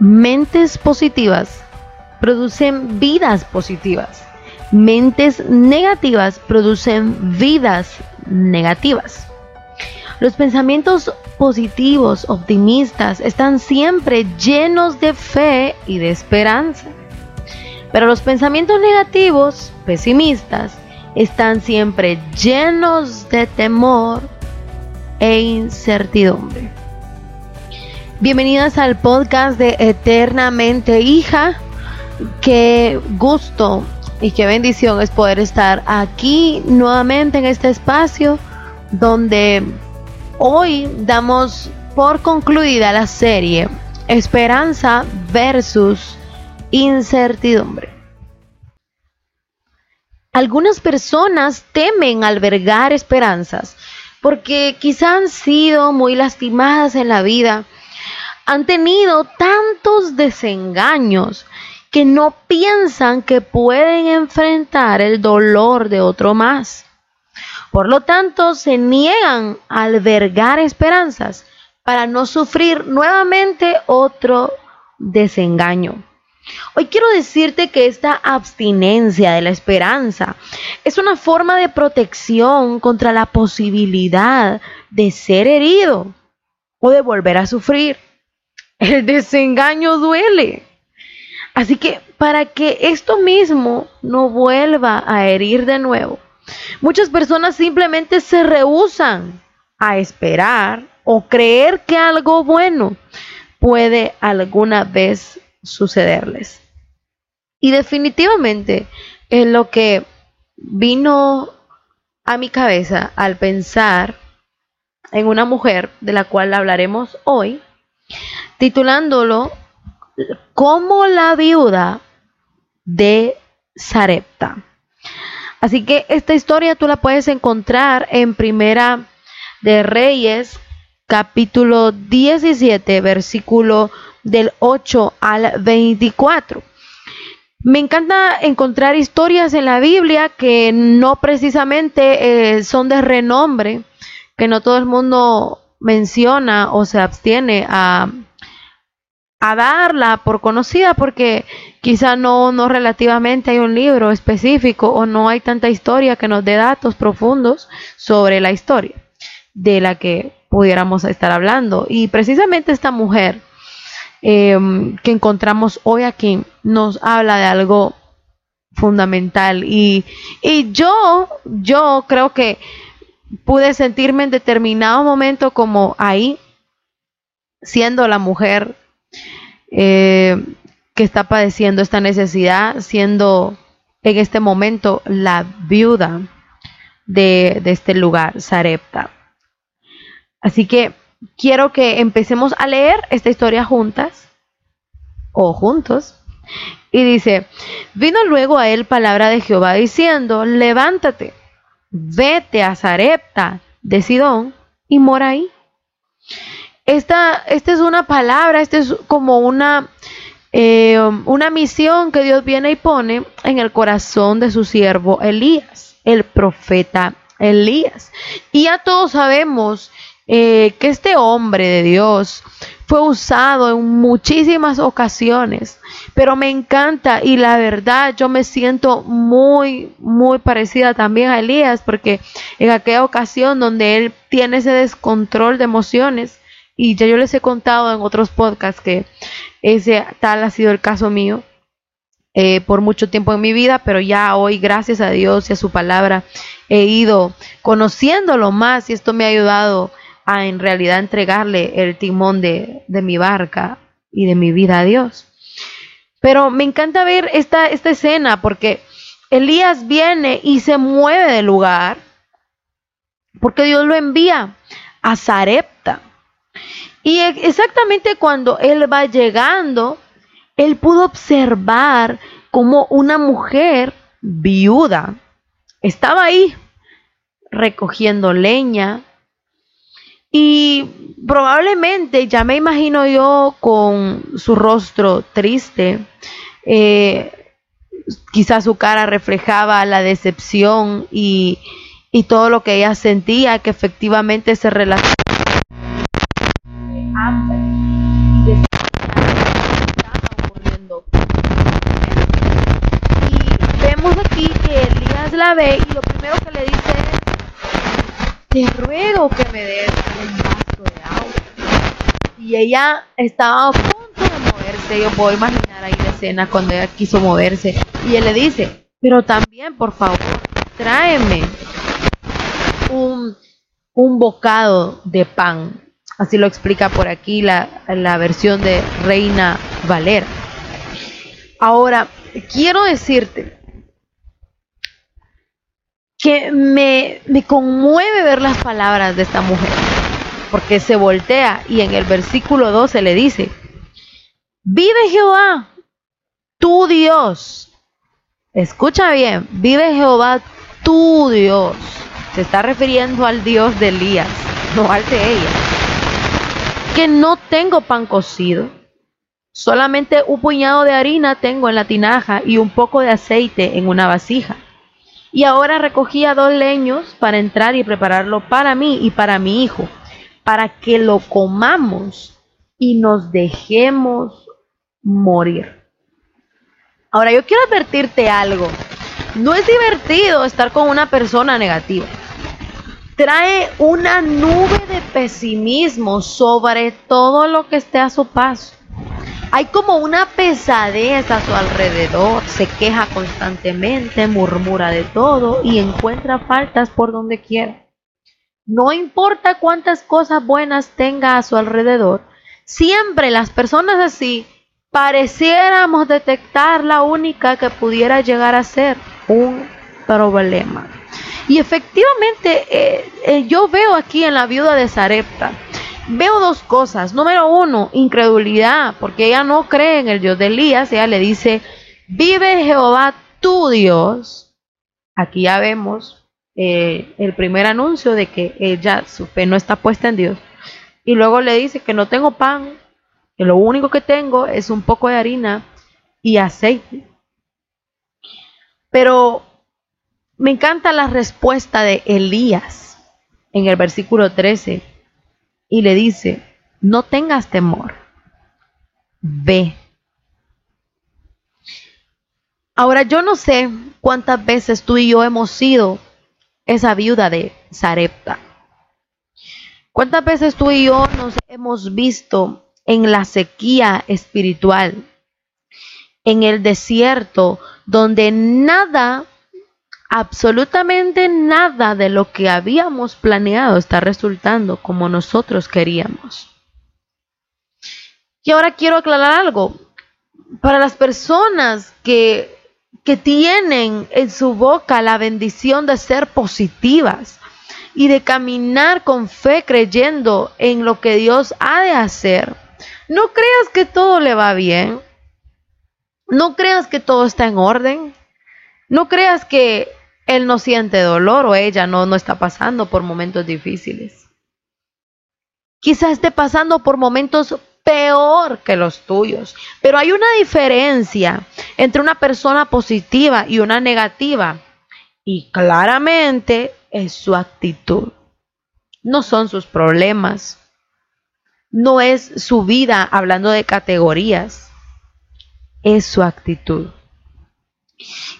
Mentes positivas producen vidas positivas. Mentes negativas producen vidas negativas. Los pensamientos positivos, optimistas, están siempre llenos de fe y de esperanza. Pero los pensamientos negativos, pesimistas, están siempre llenos de temor e incertidumbre. Bienvenidas al podcast de Eternamente Hija. Qué gusto y qué bendición es poder estar aquí nuevamente en este espacio donde Hoy damos por concluida la serie Esperanza versus incertidumbre. Algunas personas temen albergar esperanzas porque quizá han sido muy lastimadas en la vida, han tenido tantos desengaños que no piensan que pueden enfrentar el dolor de otro más. Por lo tanto, se niegan a albergar esperanzas para no sufrir nuevamente otro desengaño. Hoy quiero decirte que esta abstinencia de la esperanza es una forma de protección contra la posibilidad de ser herido o de volver a sufrir. El desengaño duele. Así que para que esto mismo no vuelva a herir de nuevo, Muchas personas simplemente se rehusan a esperar o creer que algo bueno puede alguna vez sucederles. Y definitivamente es lo que vino a mi cabeza al pensar en una mujer de la cual hablaremos hoy, titulándolo como la viuda de Sarepta. Así que esta historia tú la puedes encontrar en Primera de Reyes, capítulo 17, versículo del 8 al 24. Me encanta encontrar historias en la Biblia que no precisamente eh, son de renombre, que no todo el mundo menciona o se abstiene a, a darla por conocida porque quizá no, no relativamente hay un libro específico o no hay tanta historia que nos dé datos profundos sobre la historia de la que pudiéramos estar hablando. Y precisamente esta mujer em, que encontramos hoy aquí nos habla de algo fundamental y, y yo, yo creo que pude sentirme en determinado momento como ahí, siendo la mujer eh, que está padeciendo esta necesidad, siendo en este momento la viuda de, de este lugar, Sarepta. Así que quiero que empecemos a leer esta historia juntas o juntos. Y dice, vino luego a él palabra de Jehová diciendo, levántate, vete a Sarepta de Sidón y mora ahí esta, esta es una palabra, esta es como una, eh, una misión que Dios viene y pone en el corazón de su siervo Elías, el profeta Elías. Y ya todos sabemos eh, que este hombre de Dios fue usado en muchísimas ocasiones, pero me encanta y la verdad yo me siento muy, muy parecida también a Elías, porque en aquella ocasión donde él tiene ese descontrol de emociones, y ya yo les he contado en otros podcasts que ese tal ha sido el caso mío eh, por mucho tiempo en mi vida, pero ya hoy, gracias a Dios y a su palabra, he ido conociéndolo más y esto me ha ayudado en realidad entregarle el timón de, de mi barca y de mi vida a Dios. Pero me encanta ver esta, esta escena porque Elías viene y se mueve del lugar porque Dios lo envía a Zarepta. Y exactamente cuando él va llegando, él pudo observar como una mujer viuda estaba ahí recogiendo leña y probablemente ya me imagino yo con su rostro triste, eh, quizás su cara reflejaba la decepción y, y todo lo que ella sentía que efectivamente se relacionaba y vemos aquí que Elías la ve y lo primero te ruego que me des un vaso de agua. Y ella estaba a punto de moverse, yo puedo imaginar ahí la escena cuando ella quiso moverse. Y él le dice, pero también, por favor, tráeme un, un bocado de pan. Así lo explica por aquí la, la versión de Reina Valera. Ahora, quiero decirte que me, me conmueve ver las palabras de esta mujer, porque se voltea y en el versículo 12 le dice, vive Jehová, tu Dios. Escucha bien, vive Jehová, tu Dios. Se está refiriendo al Dios de Elías, no al de ella. Que no tengo pan cocido, solamente un puñado de harina tengo en la tinaja y un poco de aceite en una vasija y ahora recogía dos leños para entrar y prepararlo para mí y para mi hijo, para que lo comamos y nos dejemos morir. Ahora yo quiero advertirte algo. No es divertido estar con una persona negativa. Trae una nube de pesimismo sobre todo lo que esté a su paso. Hay como una pesadez a su alrededor, se queja constantemente, murmura de todo y encuentra faltas por donde quiera. No importa cuántas cosas buenas tenga a su alrededor, siempre las personas así pareciéramos detectar la única que pudiera llegar a ser un problema. Y efectivamente, eh, eh, yo veo aquí en la viuda de Sarepta, veo dos cosas. Número uno, incredulidad, porque ella no cree en el Dios de Elías. Ella le dice, vive Jehová tu Dios. Aquí ya vemos eh, el primer anuncio de que ella, su fe no está puesta en Dios. Y luego le dice que no tengo pan, que lo único que tengo es un poco de harina y aceite. Pero me encanta la respuesta de Elías en el versículo 13 y le dice, no tengas temor, ve. Ahora yo no sé cuántas veces tú y yo hemos sido esa viuda de Sarepta. ¿Cuántas veces tú y yo nos hemos visto en la sequía espiritual, en el desierto, donde nada absolutamente nada de lo que habíamos planeado está resultando como nosotros queríamos. Y ahora quiero aclarar algo. Para las personas que, que tienen en su boca la bendición de ser positivas y de caminar con fe creyendo en lo que Dios ha de hacer, no creas que todo le va bien. No creas que todo está en orden. No creas que él no siente dolor o ella no, no está pasando por momentos difíciles. Quizás esté pasando por momentos peor que los tuyos, pero hay una diferencia entre una persona positiva y una negativa y claramente es su actitud. No son sus problemas, no es su vida hablando de categorías, es su actitud.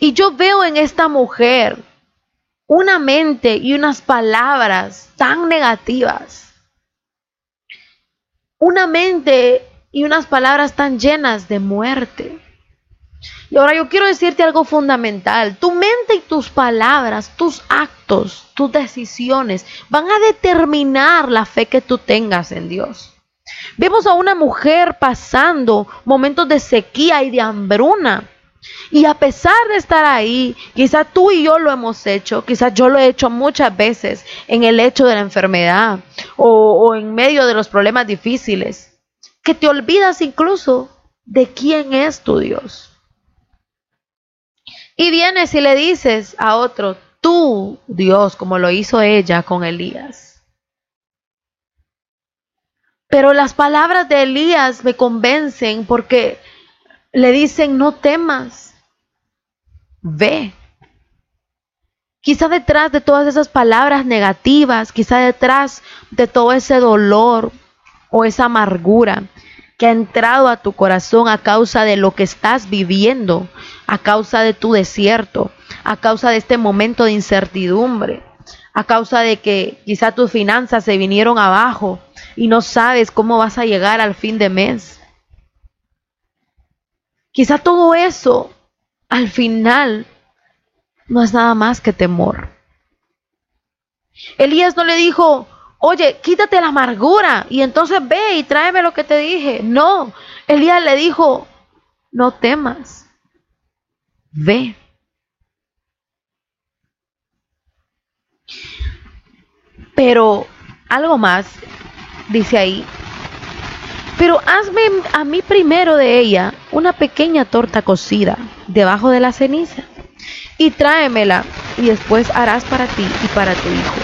Y yo veo en esta mujer una mente y unas palabras tan negativas. Una mente y unas palabras tan llenas de muerte. Y ahora yo quiero decirte algo fundamental. Tu mente y tus palabras, tus actos, tus decisiones van a determinar la fe que tú tengas en Dios. Vemos a una mujer pasando momentos de sequía y de hambruna y a pesar de estar ahí, quizás tú y yo lo hemos hecho, quizás yo lo he hecho muchas veces en el hecho de la enfermedad o, en medio de los problemas difíciles, que te olvidas incluso de quién es tu Dios. Y vienes y le dices a otro, tú Dios, como lo hizo ella con Elías. Pero las palabras de Elías me convencen porque le dicen, no temas, ve. Quizá detrás de todas esas palabras negativas, quizá detrás de todo ese dolor o esa amargura que ha entrado a tu corazón a causa de lo que estás viviendo, a causa de tu desierto, a causa de este momento de incertidumbre, a causa de que quizá tus finanzas se vinieron abajo y no sabes cómo vas a llegar al fin de mes. Quizá todo eso al final no es nada más que temor. Elías no le dijo, oye, quítate la amargura y entonces ve y tráeme lo que te dije. No, Elías le dijo, no temas, ve. Pero algo más, dice ahí, pero hazme a mí primero de ella una pequeña torta cocida debajo de la ceniza y tráemela y después harás para ti y para tu hijo.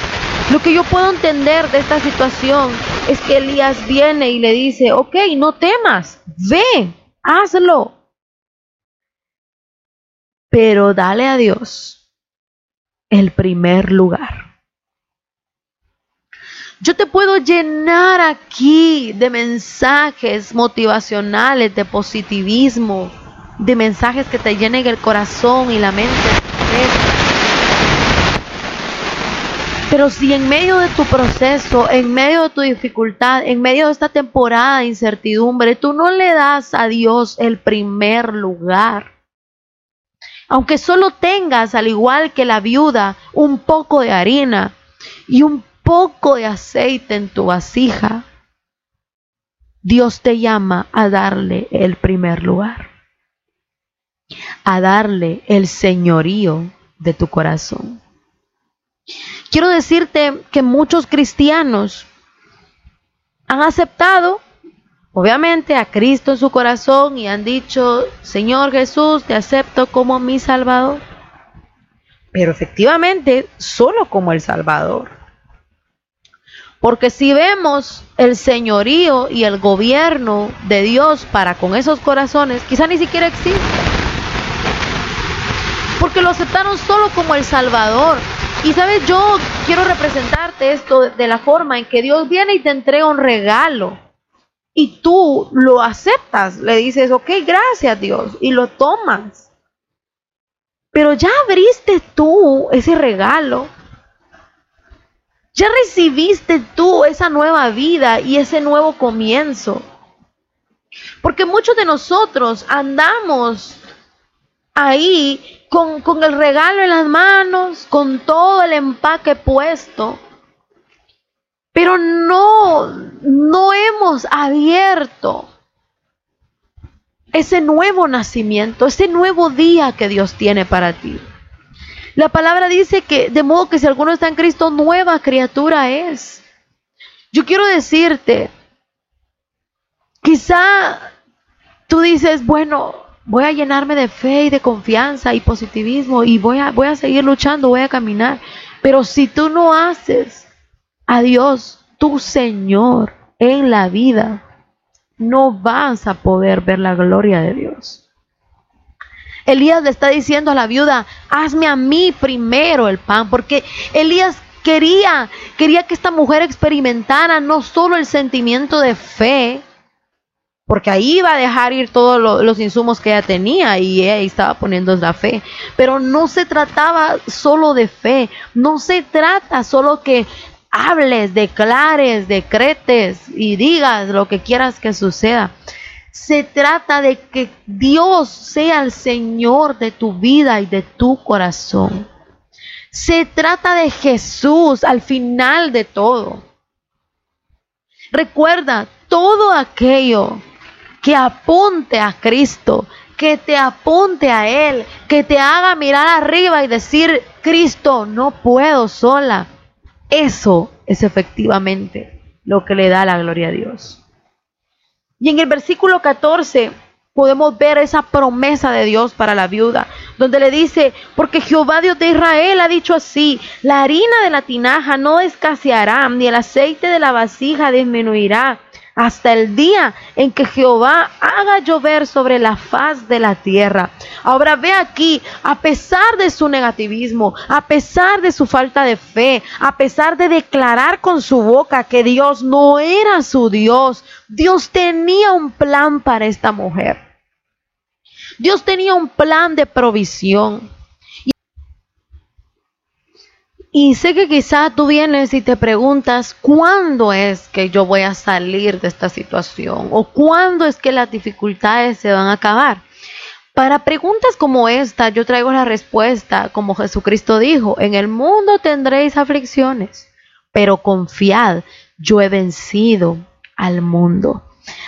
Lo que yo puedo entender de esta situación es que Elías viene y le dice, ok, no temas, ve, hazlo. Pero dale a Dios el primer lugar. Yo te puedo llenar aquí de mensajes motivacionales, de positivismo, de mensajes que te llenen el corazón y la mente. Pero si en medio de tu proceso, en medio de tu dificultad, en medio de esta temporada de incertidumbre, tú no le das a Dios el primer lugar, aunque solo tengas, al igual que la viuda, un poco de harina y un poco de aceite en tu vasija, Dios te llama a darle el primer lugar a darle el señorío de tu corazón. Quiero decirte que muchos cristianos han aceptado, obviamente, a Cristo en su corazón y han dicho, Señor Jesús, te acepto como mi Salvador. Pero efectivamente, solo como el Salvador. Porque si vemos el señorío y el gobierno de Dios para con esos corazones, quizá ni siquiera existe porque lo aceptaron solo como el Salvador. Y sabes, yo quiero representarte esto de la forma en que Dios viene y te entrega un regalo. Y tú lo aceptas, le dices, ok, gracias Dios, y lo tomas. Pero ya abriste tú ese regalo. Ya recibiste tú esa nueva vida y ese nuevo comienzo. Porque muchos de nosotros andamos ahí con, el regalo en las manos, con todo el empaque puesto, pero no, no hemos abierto ese nuevo nacimiento, ese nuevo día que Dios tiene para ti. La palabra dice que de modo que si alguno está en Cristo, nueva criatura es. Yo quiero decirte, quizá tú dices, bueno, voy a llenarme de fe y de confianza y positivismo y voy a, voy a seguir luchando, voy a caminar. Pero si tú no haces a Dios tu Señor en la vida, no vas a poder ver la gloria de Dios. Elías le está diciendo a la viuda, hazme a mí primero el pan, porque Elías quería, quería que esta mujer experimentara no solo el sentimiento de fe, porque ahí iba a dejar ir todos los insumos que ella tenía y ella estaba poniendo la fe. Pero no se trataba solo de fe, no se trata solo que hables, declares, decretes y digas lo que quieras que suceda. Se trata de que Dios sea el Señor de tu vida y de tu corazón. Se trata de Jesús al final de todo. Recuerda todo aquello que apunte a Cristo, que te apunte a Él, que te haga mirar arriba y decir, Cristo, no puedo sola. Eso es efectivamente lo que le da la gloria a Dios. Y en el versículo 14 podemos ver esa promesa de Dios para la viuda, donde le dice, porque Jehová Dios de Israel ha dicho así, la harina de la tinaja no escaseará, ni el aceite de la vasija disminuirá, hasta el día en que Jehová haga llover sobre la faz de la tierra. Ahora ve aquí, a pesar de su negativismo, a pesar de su falta de fe, a pesar de declarar con su boca que Dios no era su Dios, Dios tenía un plan para esta mujer. Dios tenía un plan de provisión. Y sé que quizá tú vienes y te preguntas, ¿cuándo es que yo voy a salir de esta situación? ¿O cuándo es que las dificultades se van a acabar? Para preguntas como esta, yo traigo la respuesta, como Jesucristo dijo, en el mundo tendréis aflicciones, pero confiad, yo he vencido al mundo.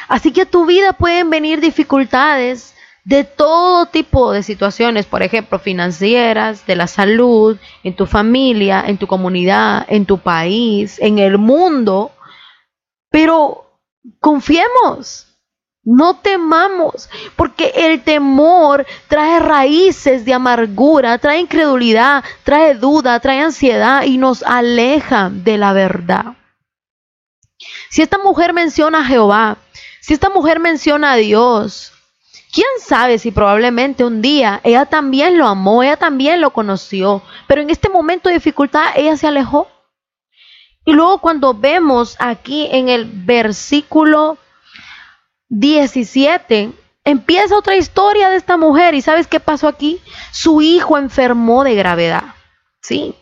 Así que a tu vida pueden venir dificultades, de todo tipo de situaciones, por ejemplo, financieras, de la salud, en tu familia, en tu comunidad, en tu país, en el mundo. Pero confiemos, no temamos, porque el temor trae raíces de amargura, trae incredulidad, trae duda, trae ansiedad y nos aleja de la verdad. Si esta mujer menciona a Jehová, si esta mujer menciona a Dios, ¿Quién sabe si probablemente un día ella también lo amó, ella también lo conoció, pero en este momento de dificultad ella se alejó? Y luego cuando vemos aquí en el versículo 17, empieza otra historia de esta mujer y ¿sabes qué pasó aquí? Su hijo enfermó de gravedad. Sí.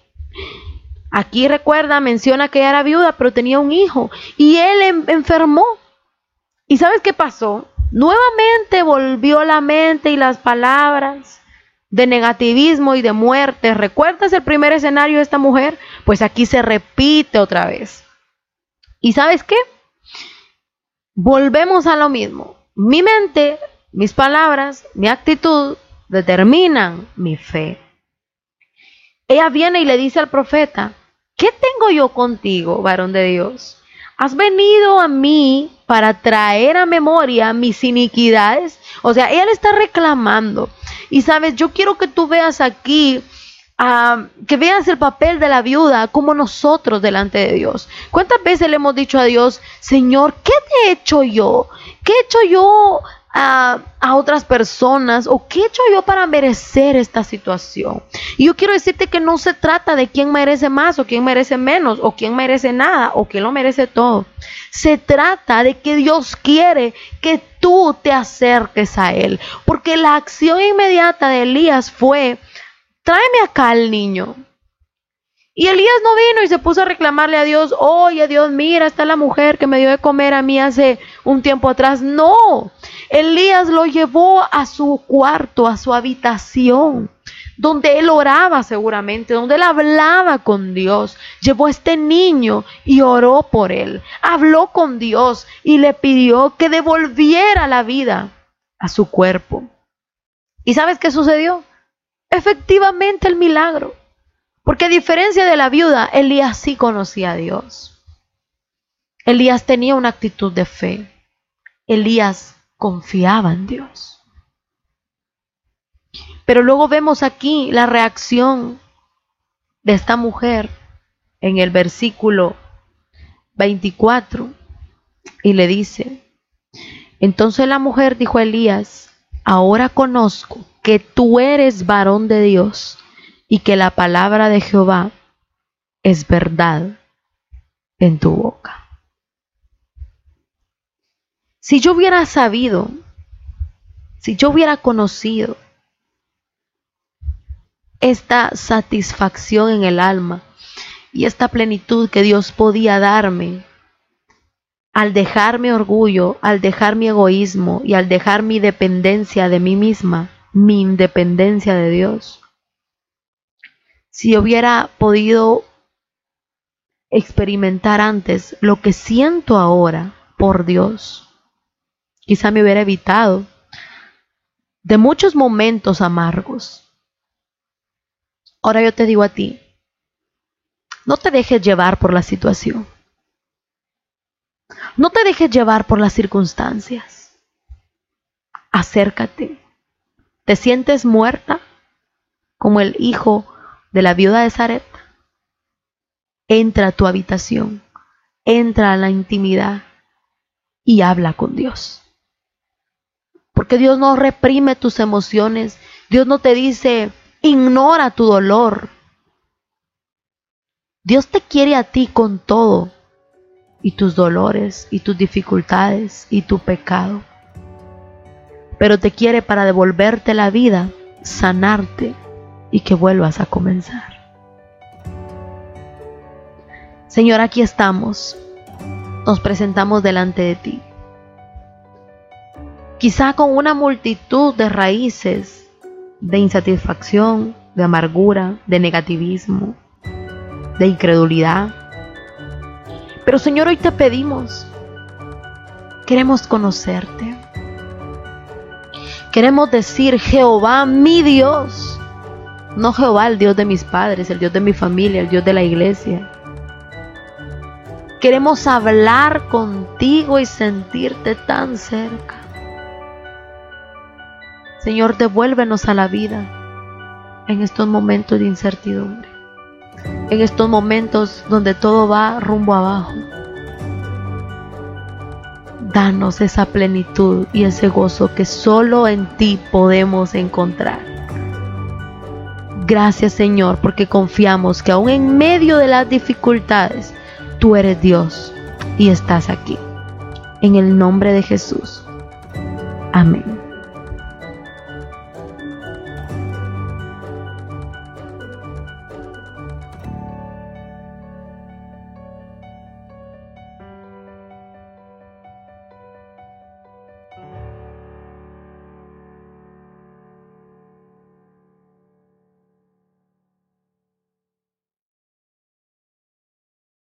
Aquí recuerda, menciona que ella era viuda, pero tenía un hijo y él enfermó. ¿Y sabes qué pasó? Nuevamente volvió la mente y las palabras de negativismo y de muerte. ¿Recuerdas el primer escenario de esta mujer? Pues aquí se repite otra vez. ¿Y sabes qué? Volvemos a lo mismo. Mi mente, mis palabras, mi actitud determinan mi fe. Ella viene y le dice al profeta, ¿qué tengo yo contigo, varón de Dios? has venido a mí para traer a memoria mis iniquidades. O sea, ella le está reclamando. Y sabes, yo quiero que tú veas aquí, ah, que veas el papel de la viuda como nosotros delante de Dios. ¿Cuántas veces le hemos dicho a Dios, Señor, ¿qué te he hecho yo? ¿Qué he hecho yo a, otras personas o qué he hecho yo para merecer esta situación. Y yo quiero decirte que no se trata de quién merece más o quién merece menos o quién merece nada o quién lo merece todo. Se trata de que Dios quiere que tú te acerques a Él. Porque la acción inmediata de Elías fue, tráeme acá al niño. Y Elías no vino y se puso a reclamarle a Dios, oye Dios, mira, está la mujer que me dio de comer a mí hace un tiempo atrás. No, Elías lo llevó a su cuarto, a su habitación, donde él oraba seguramente, donde él hablaba con Dios. Llevó a este niño y oró por él. Habló con Dios y le pidió que devolviera la vida a su cuerpo. ¿Y sabes qué sucedió? Efectivamente el milagro porque a diferencia de la viuda, Elías sí conocía a Dios. Elías tenía una actitud de fe. Elías confiaba en Dios. Pero luego vemos aquí la reacción de esta mujer en el versículo 24 y le dice, entonces la mujer dijo a Elías, ahora conozco que tú eres varón de Dios y que la palabra de Jehová es verdad en tu boca. Si yo hubiera sabido, si yo hubiera conocido esta satisfacción en el alma y esta plenitud que Dios podía darme al dejar mi orgullo, al dejar mi egoísmo y al dejar mi dependencia de mí misma, mi independencia de Dios, si hubiera podido experimentar antes lo que siento ahora por Dios, quizá me hubiera evitado de muchos momentos amargos. Ahora yo te digo a ti, no te dejes llevar por la situación. No te dejes llevar por las circunstancias. Acércate. ¿Te sientes muerta? Como el hijo de la viuda de Zaret, entra a tu habitación, entra a la intimidad y habla con Dios. Porque Dios no reprime tus emociones, Dios no te dice, ignora tu dolor. Dios te quiere a ti con todo, y tus dolores, y tus dificultades, y tu pecado. Pero te quiere para devolverte la vida, sanarte y que vuelvas a comenzar. Señor, aquí estamos. Nos presentamos delante de ti. Quizá con una multitud de raíces de insatisfacción, de amargura, de negativismo, de incredulidad. Pero Señor, hoy te pedimos, queremos conocerte. Queremos decir, Jehová, mi Dios, no Jehová, el Dios de mis padres, el Dios de mi familia, el Dios de la iglesia. Queremos hablar contigo y sentirte tan cerca. Señor, devuélvenos a la vida en estos momentos de incertidumbre, en estos momentos donde todo va rumbo abajo. Danos esa plenitud y ese gozo que solo en ti podemos encontrar. Gracias Señor porque confiamos que aún en medio de las dificultades, tú eres Dios y estás aquí. En el nombre de Jesús. Amén.